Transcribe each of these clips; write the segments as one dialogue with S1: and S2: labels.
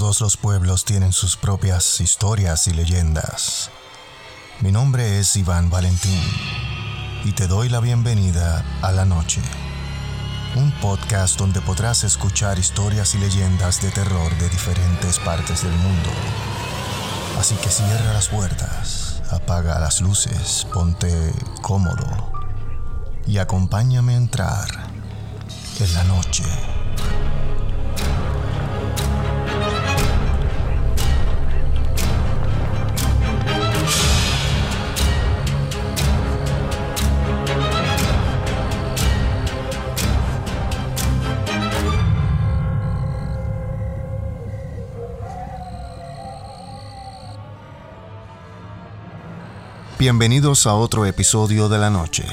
S1: Todos los pueblos tienen sus propias historias y leyendas. Mi nombre es Iván Valentín y te doy la bienvenida a La Noche, un podcast donde podrás escuchar historias y leyendas de terror de diferentes partes del mundo. Así que cierra las puertas, apaga las luces, ponte cómodo y acompáñame a entrar en la noche. Bienvenidos a otro episodio de la noche.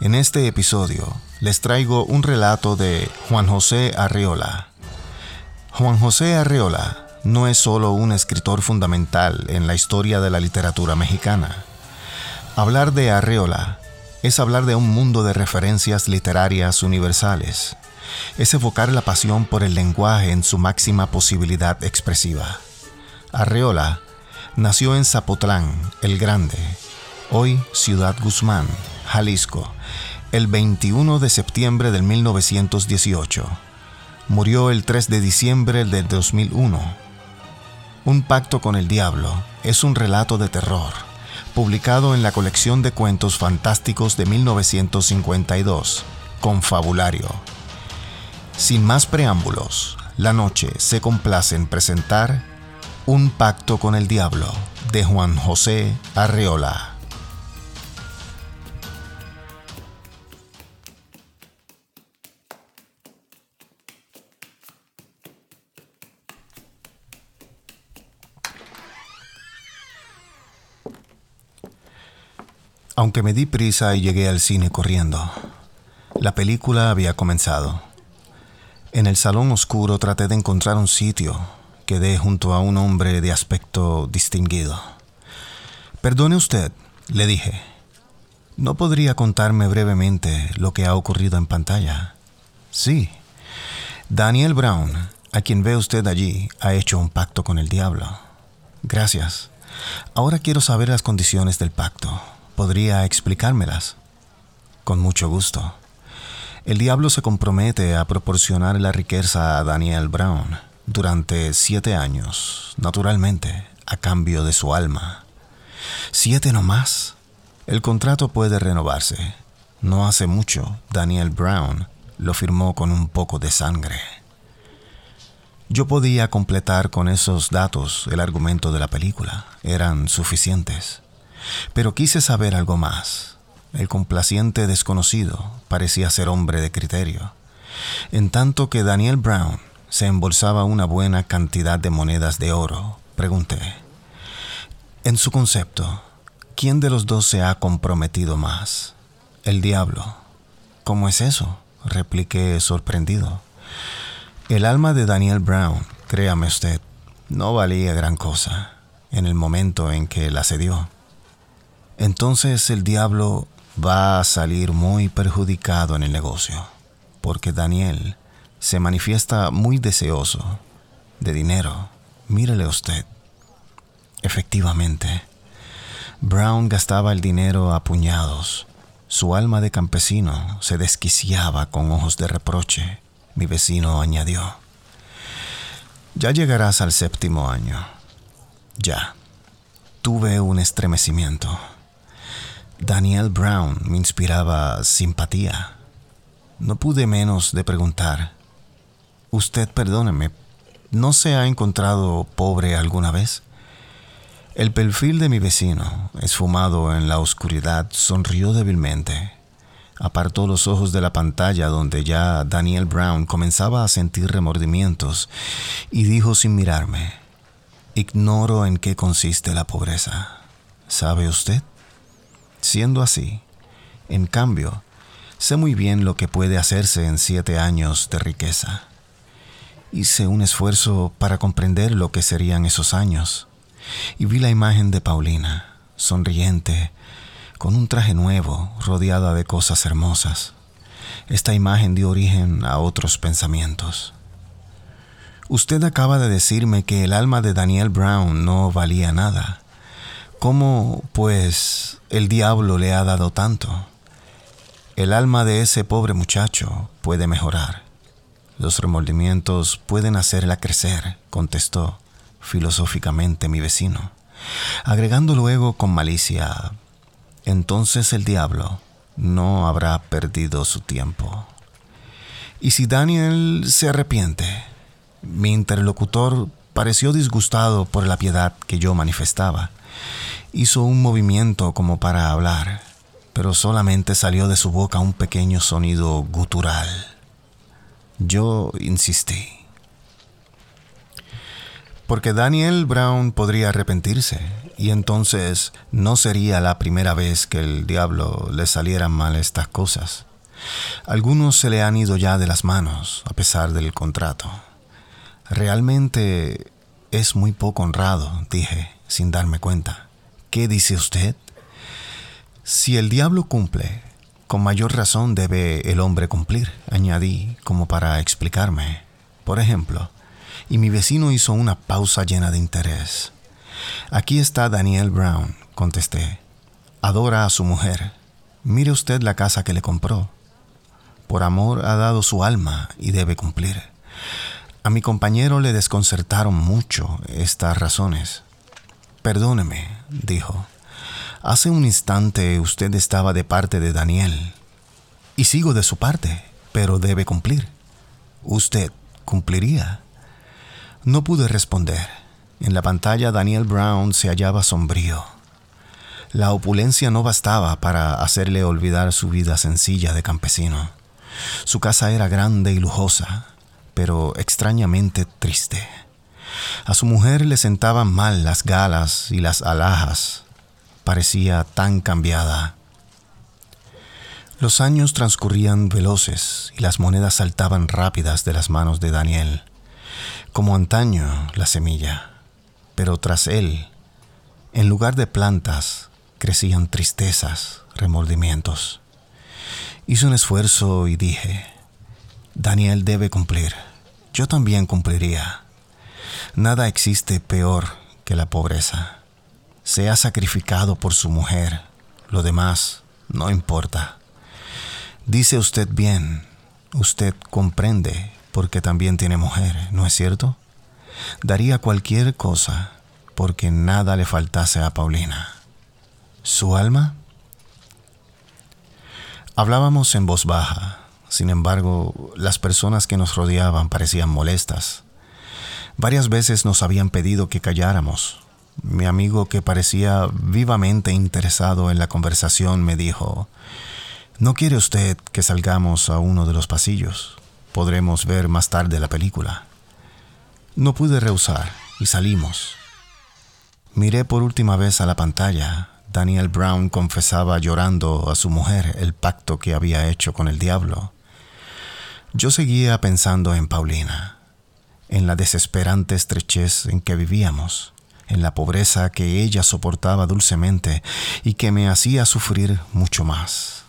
S1: En este episodio les traigo un relato de Juan José Arreola. Juan José Arreola no es solo un escritor fundamental en la historia de la literatura mexicana. Hablar de Arreola es hablar de un mundo de referencias literarias universales. Es evocar la pasión por el lenguaje en su máxima posibilidad expresiva. Arreola nació en Zapotlán, el Grande, hoy Ciudad Guzmán, Jalisco, el 21 de septiembre de 1918. Murió el 3 de diciembre del 2001. Un pacto con el diablo es un relato de terror, publicado en la colección de cuentos fantásticos de 1952, Confabulario. Sin más preámbulos, la noche se complace en presentar un pacto con el diablo de Juan José Arreola. Aunque me di prisa y llegué al cine corriendo, la película había comenzado. En el salón oscuro traté de encontrar un sitio quedé junto a un hombre de aspecto distinguido. Perdone usted, le dije. ¿No podría contarme brevemente lo que ha ocurrido en pantalla? Sí. Daniel Brown, a quien ve usted allí, ha hecho un pacto con el diablo. Gracias. Ahora quiero saber las condiciones del pacto. ¿Podría explicármelas? Con mucho gusto. El diablo se compromete a proporcionar la riqueza a Daniel Brown durante siete años, naturalmente, a cambio de su alma. Siete no más. El contrato puede renovarse. No hace mucho, Daniel Brown lo firmó con un poco de sangre. Yo podía completar con esos datos el argumento de la película. Eran suficientes. Pero quise saber algo más. El complaciente desconocido parecía ser hombre de criterio. En tanto que Daniel Brown se embolsaba una buena cantidad de monedas de oro, pregunté. En su concepto, ¿quién de los dos se ha comprometido más? El diablo. ¿Cómo es eso? repliqué sorprendido. El alma de Daniel Brown, créame usted, no valía gran cosa en el momento en que la cedió. Entonces el diablo va a salir muy perjudicado en el negocio, porque Daniel se manifiesta muy deseoso de dinero. Mírele usted. Efectivamente, Brown gastaba el dinero a puñados. Su alma de campesino se desquiciaba con ojos de reproche. Mi vecino añadió. Ya llegarás al séptimo año. Ya. Tuve un estremecimiento. Daniel Brown me inspiraba simpatía. No pude menos de preguntar, Usted perdóneme, ¿no se ha encontrado pobre alguna vez? El perfil de mi vecino, esfumado en la oscuridad, sonrió débilmente. Apartó los ojos de la pantalla donde ya Daniel Brown comenzaba a sentir remordimientos y dijo sin mirarme, Ignoro en qué consiste la pobreza. ¿Sabe usted? Siendo así, en cambio, sé muy bien lo que puede hacerse en siete años de riqueza. Hice un esfuerzo para comprender lo que serían esos años y vi la imagen de Paulina, sonriente, con un traje nuevo, rodeada de cosas hermosas. Esta imagen dio origen a otros pensamientos. Usted acaba de decirme que el alma de Daniel Brown no valía nada. ¿Cómo, pues, el diablo le ha dado tanto? El alma de ese pobre muchacho puede mejorar. Los remordimientos pueden hacerla crecer, contestó filosóficamente mi vecino, agregando luego con malicia, entonces el diablo no habrá perdido su tiempo. ¿Y si Daniel se arrepiente? Mi interlocutor pareció disgustado por la piedad que yo manifestaba. Hizo un movimiento como para hablar, pero solamente salió de su boca un pequeño sonido gutural. Yo insistí. Porque Daniel Brown podría arrepentirse, y entonces no sería la primera vez que el diablo le salieran mal estas cosas. Algunos se le han ido ya de las manos, a pesar del contrato. Realmente es muy poco honrado, dije, sin darme cuenta. ¿Qué dice usted? Si el diablo cumple, con mayor razón debe el hombre cumplir, añadí, como para explicarme. Por ejemplo, y mi vecino hizo una pausa llena de interés. Aquí está Daniel Brown, contesté. Adora a su mujer. Mire usted la casa que le compró. Por amor ha dado su alma y debe cumplir. A mi compañero le desconcertaron mucho estas razones. Perdóneme, dijo. Hace un instante usted estaba de parte de Daniel. Y sigo de su parte, pero debe cumplir. Usted cumpliría. No pude responder. En la pantalla Daniel Brown se hallaba sombrío. La opulencia no bastaba para hacerle olvidar su vida sencilla de campesino. Su casa era grande y lujosa, pero extrañamente triste. A su mujer le sentaban mal las galas y las alhajas parecía tan cambiada. Los años transcurrían veloces y las monedas saltaban rápidas de las manos de Daniel, como antaño la semilla, pero tras él, en lugar de plantas, crecían tristezas, remordimientos. Hice un esfuerzo y dije, Daniel debe cumplir, yo también cumpliría. Nada existe peor que la pobreza se ha sacrificado por su mujer. Lo demás no importa. Dice usted bien, usted comprende porque también tiene mujer, ¿no es cierto? Daría cualquier cosa porque nada le faltase a Paulina. ¿Su alma? Hablábamos en voz baja, sin embargo, las personas que nos rodeaban parecían molestas. Varias veces nos habían pedido que calláramos, mi amigo, que parecía vivamente interesado en la conversación, me dijo, ¿No quiere usted que salgamos a uno de los pasillos? Podremos ver más tarde la película. No pude rehusar y salimos. Miré por última vez a la pantalla. Daniel Brown confesaba llorando a su mujer el pacto que había hecho con el diablo. Yo seguía pensando en Paulina, en la desesperante estrechez en que vivíamos en la pobreza que ella soportaba dulcemente y que me hacía sufrir mucho más.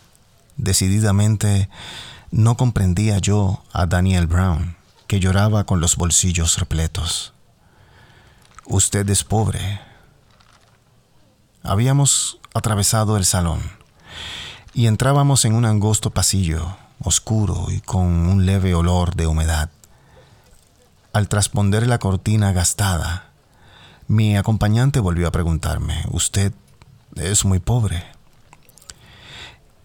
S1: Decididamente no comprendía yo a Daniel Brown, que lloraba con los bolsillos repletos. Usted es pobre. Habíamos atravesado el salón y entrábamos en un angosto pasillo, oscuro y con un leve olor de humedad. Al trasponder la cortina gastada, mi acompañante volvió a preguntarme, ¿usted es muy pobre?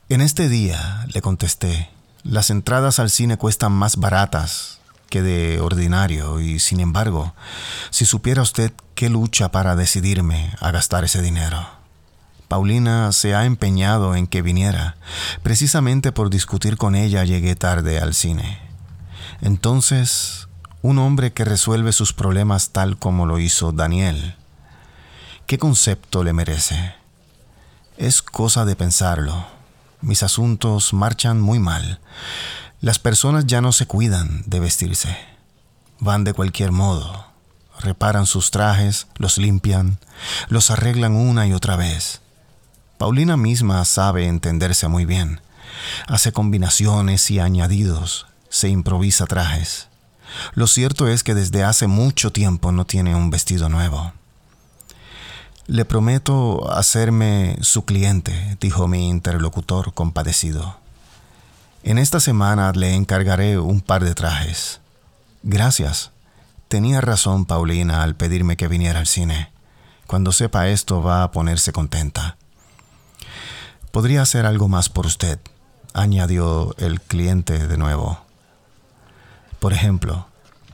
S1: En este día, le contesté, las entradas al cine cuestan más baratas que de ordinario y sin embargo, si supiera usted qué lucha para decidirme a gastar ese dinero. Paulina se ha empeñado en que viniera. Precisamente por discutir con ella llegué tarde al cine. Entonces un hombre que resuelve sus problemas tal como lo hizo Daniel. ¿Qué concepto le merece? Es cosa de pensarlo. Mis asuntos marchan muy mal. Las personas ya no se cuidan de vestirse. Van de cualquier modo. Reparan sus trajes, los limpian, los arreglan una y otra vez. Paulina misma sabe entenderse muy bien. Hace combinaciones y añadidos, se improvisa trajes. Lo cierto es que desde hace mucho tiempo no tiene un vestido nuevo. Le prometo hacerme su cliente, dijo mi interlocutor compadecido. En esta semana le encargaré un par de trajes. Gracias. Tenía razón Paulina al pedirme que viniera al cine. Cuando sepa esto va a ponerse contenta. Podría hacer algo más por usted, añadió el cliente de nuevo. Por ejemplo,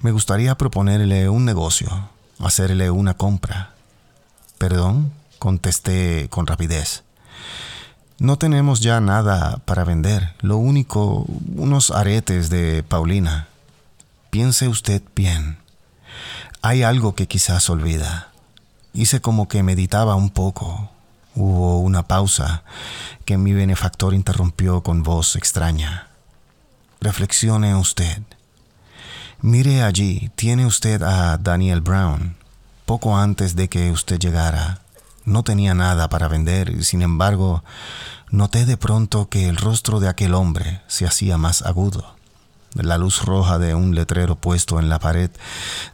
S1: me gustaría proponerle un negocio, hacerle una compra. Perdón, contesté con rapidez. No tenemos ya nada para vender, lo único, unos aretes de Paulina. Piense usted bien. Hay algo que quizás olvida. Hice como que meditaba un poco. Hubo una pausa que mi benefactor interrumpió con voz extraña. Reflexione usted. Mire allí, tiene usted a Daniel Brown. Poco antes de que usted llegara, no tenía nada para vender sin embargo, noté de pronto que el rostro de aquel hombre se hacía más agudo. La luz roja de un letrero puesto en la pared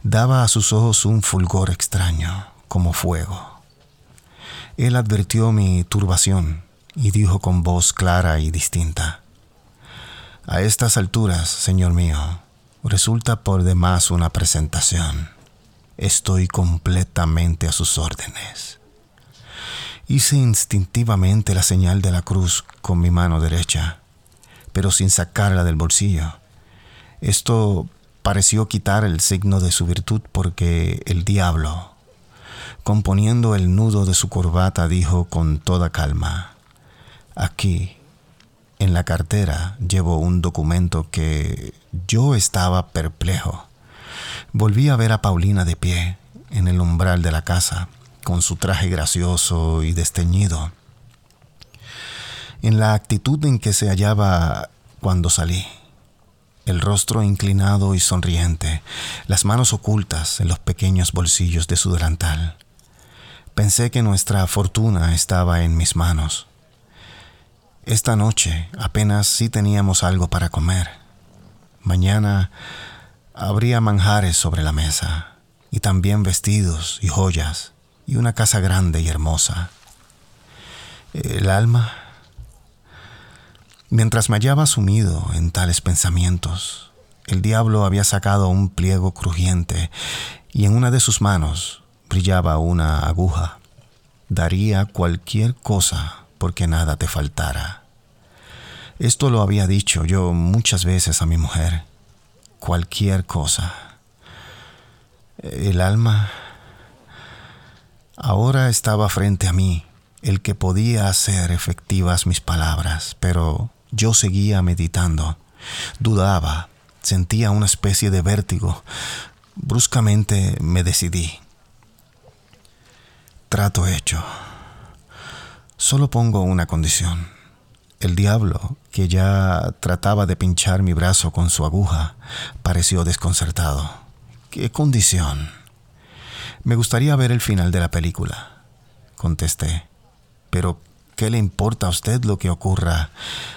S1: daba a sus ojos un fulgor extraño, como fuego. Él advirtió mi turbación y dijo con voz clara y distinta, A estas alturas, señor mío, resulta por demás una presentación. Estoy completamente a sus órdenes. Hice instintivamente la señal de la cruz con mi mano derecha, pero sin sacarla del bolsillo. Esto pareció quitar el signo de su virtud porque el diablo, componiendo el nudo de su corbata, dijo con toda calma, aquí, en la cartera llevo un documento que yo estaba perplejo. Volví a ver a Paulina de pie en el umbral de la casa, con su traje gracioso y desteñido. En la actitud en que se hallaba cuando salí, el rostro inclinado y sonriente, las manos ocultas en los pequeños bolsillos de su delantal. Pensé que nuestra fortuna estaba en mis manos esta noche apenas sí teníamos algo para comer. Mañana habría manjares sobre la mesa y también vestidos y joyas y una casa grande y hermosa. El alma... Mientras me hallaba sumido en tales pensamientos, el diablo había sacado un pliego crujiente y en una de sus manos brillaba una aguja. Daría cualquier cosa porque nada te faltara. Esto lo había dicho yo muchas veces a mi mujer. Cualquier cosa. El alma ahora estaba frente a mí, el que podía hacer efectivas mis palabras, pero yo seguía meditando. Dudaba, sentía una especie de vértigo. Bruscamente me decidí. Trato hecho. Solo pongo una condición. El diablo, que ya trataba de pinchar mi brazo con su aguja, pareció desconcertado. ¿Qué condición? Me gustaría ver el final de la película, contesté. Pero, ¿qué le importa a usted lo que ocurra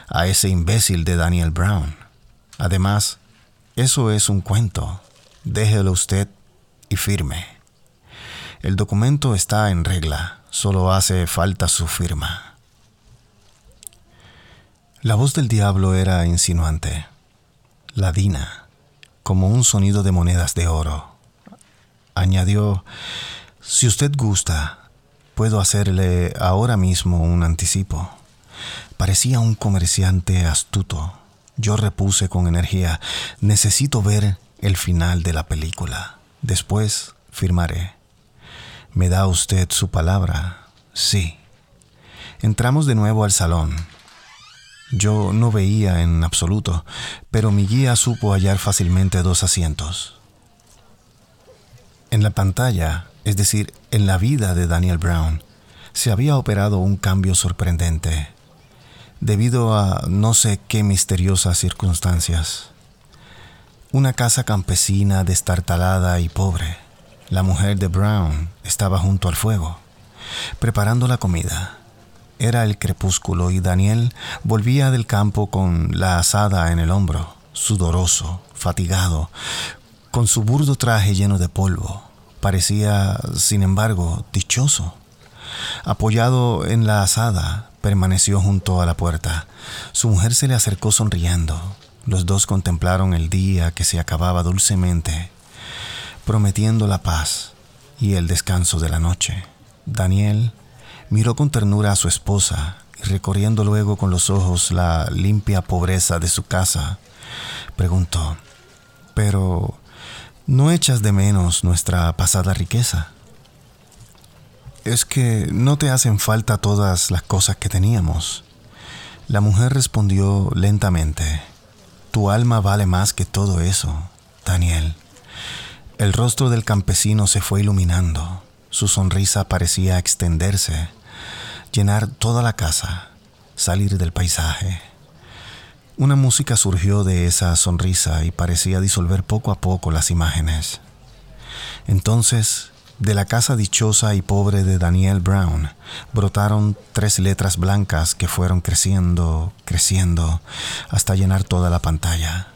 S1: a ese imbécil de Daniel Brown? Además, eso es un cuento. Déjelo usted y firme. El documento está en regla Solo hace falta su firma. La voz del diablo era insinuante, ladina, como un sonido de monedas de oro. Añadió, si usted gusta, puedo hacerle ahora mismo un anticipo. Parecía un comerciante astuto. Yo repuse con energía, necesito ver el final de la película. Después firmaré. ¿Me da usted su palabra? Sí. Entramos de nuevo al salón. Yo no veía en absoluto, pero mi guía supo hallar fácilmente dos asientos. En la pantalla, es decir, en la vida de Daniel Brown, se había operado un cambio sorprendente, debido a no sé qué misteriosas circunstancias. Una casa campesina destartalada y pobre la mujer de Brown estaba junto al fuego, preparando la comida. Era el crepúsculo y Daniel volvía del campo con la asada en el hombro, sudoroso, fatigado, Con su burdo traje lleno de polvo, parecía, sin embargo, dichoso. Apoyado en la asada, permaneció junto a la puerta. Su mujer se le acercó sonriendo. Los dos contemplaron el día que se acababa dulcemente, prometiendo la paz y el descanso de la noche. Daniel miró con ternura a su esposa y recorriendo luego con los ojos la limpia pobreza de su casa, preguntó, pero ¿no echas de menos nuestra pasada riqueza? Es que no te hacen falta todas las cosas que teníamos. La mujer respondió lentamente, Tu alma vale más que todo eso, Daniel. El rostro del campesino se fue iluminando, su sonrisa parecía extenderse, llenar toda la casa, salir del paisaje. Una música surgió de esa sonrisa y parecía disolver poco a poco las imágenes. Entonces de la casa dichosa y pobre de Daniel Brown brotaron tres letras blancas que fueron creciendo, creciendo, hasta llenar toda la pantalla.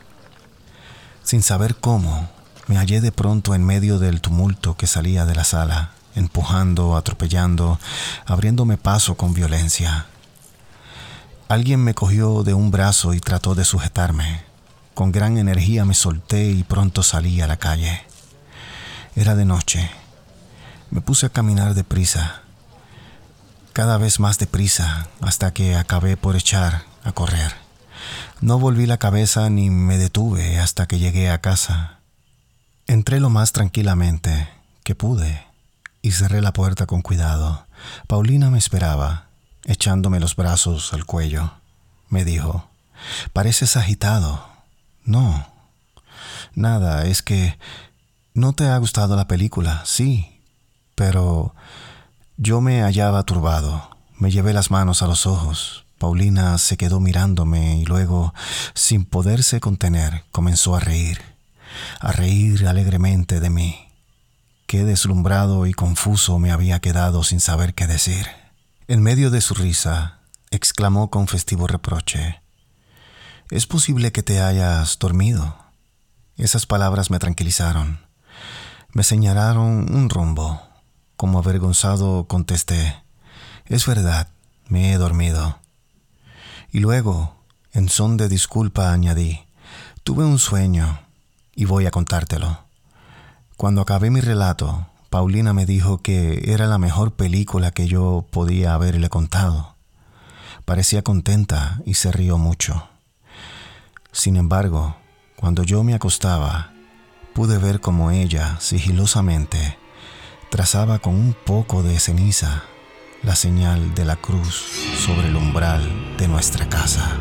S1: Sin saber cómo, me hallé de pronto en medio del tumulto que salía de la sala, empujando, atropellando, abriéndome paso con violencia. Alguien me cogió de un brazo y trató de sujetarme. Con gran energía me solté y pronto salí a la calle. Era de noche me puse a caminar deprisa, cada vez más deprisa, hasta que acabé por echar a correr. No volví la cabeza ni me detuve hasta que llegué a casa. Entré lo más tranquilamente que pude y cerré la puerta con cuidado. Paulina me esperaba, echándome los brazos al cuello. Me dijo, pareces agitado. No, nada, es que no te ha gustado la película, sí, pero yo me hallaba turbado. Me llevé las manos a los ojos. Paulina se quedó mirándome y luego, sin poderse contener, comenzó a reír, a reír alegremente de mí. Qué deslumbrado y confuso me había quedado sin saber qué decir. En medio de su risa, exclamó con festivo reproche, ¿Es posible que te hayas dormido? Esas palabras me tranquilizaron. Me señalaron un rumbo. Como avergonzado contesté, es verdad, me he dormido. Y luego, en son de disculpa, añadí, tuve un sueño y voy a contártelo. Cuando acabé mi relato, Paulina me dijo que era la mejor película que yo podía haberle contado. Parecía contenta y se rió mucho. Sin embargo, cuando yo me acostaba, pude ver como ella, sigilosamente, trazaba con un poco de ceniza la señal de la cruz sobre el umbral de nuestra casa.